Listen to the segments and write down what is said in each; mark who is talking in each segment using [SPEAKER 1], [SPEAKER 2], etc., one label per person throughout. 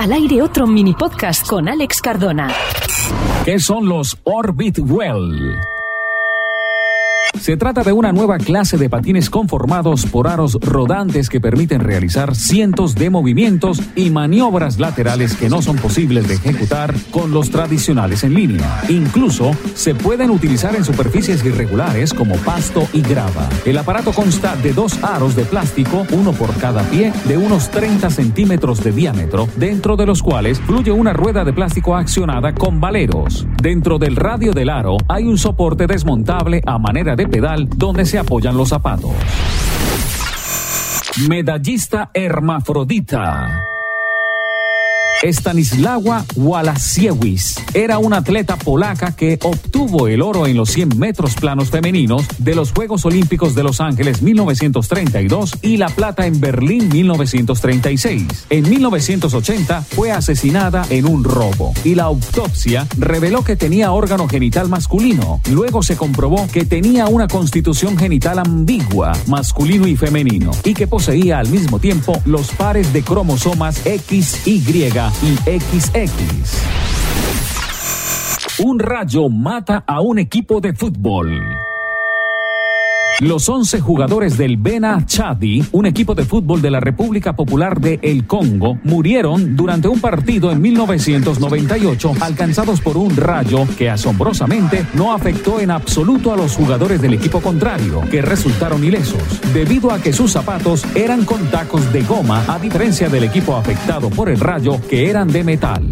[SPEAKER 1] Al aire otro mini podcast con Alex Cardona.
[SPEAKER 2] ¿Qué son los Orbit Well? Se trata de una nueva clase de patines conformados por aros rodantes que permiten realizar cientos de movimientos y maniobras laterales que no son posibles de ejecutar con los tradicionales en línea. Incluso se pueden utilizar en superficies irregulares como pasto y grava. El aparato consta de dos aros de plástico, uno por cada pie, de unos 30 centímetros de diámetro, dentro de los cuales fluye una rueda de plástico accionada con valeros. Dentro del radio del aro hay un soporte desmontable a manera de pedal donde se apoyan los zapatos. Medallista hermafrodita. Stanislawa Walasiewicz era una atleta polaca que obtuvo el oro en los 100 metros planos femeninos de los Juegos Olímpicos de Los Ángeles 1932 y la plata en Berlín 1936. En 1980 fue asesinada en un robo y la autopsia reveló que tenía órgano genital masculino. Luego se comprobó que tenía una constitución genital ambigua, masculino y femenino, y que poseía al mismo tiempo los pares de cromosomas X, Y y XX. Un rayo mata a un equipo de fútbol. Los 11 jugadores del Bena Chadi, un equipo de fútbol de la República Popular de El Congo, murieron durante un partido en 1998 alcanzados por un rayo que asombrosamente no afectó en absoluto a los jugadores del equipo contrario, que resultaron ilesos, debido a que sus zapatos eran con tacos de goma, a diferencia del equipo afectado por el rayo, que eran de metal.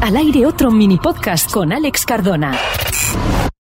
[SPEAKER 1] Al aire otro mini podcast con Alex Cardona.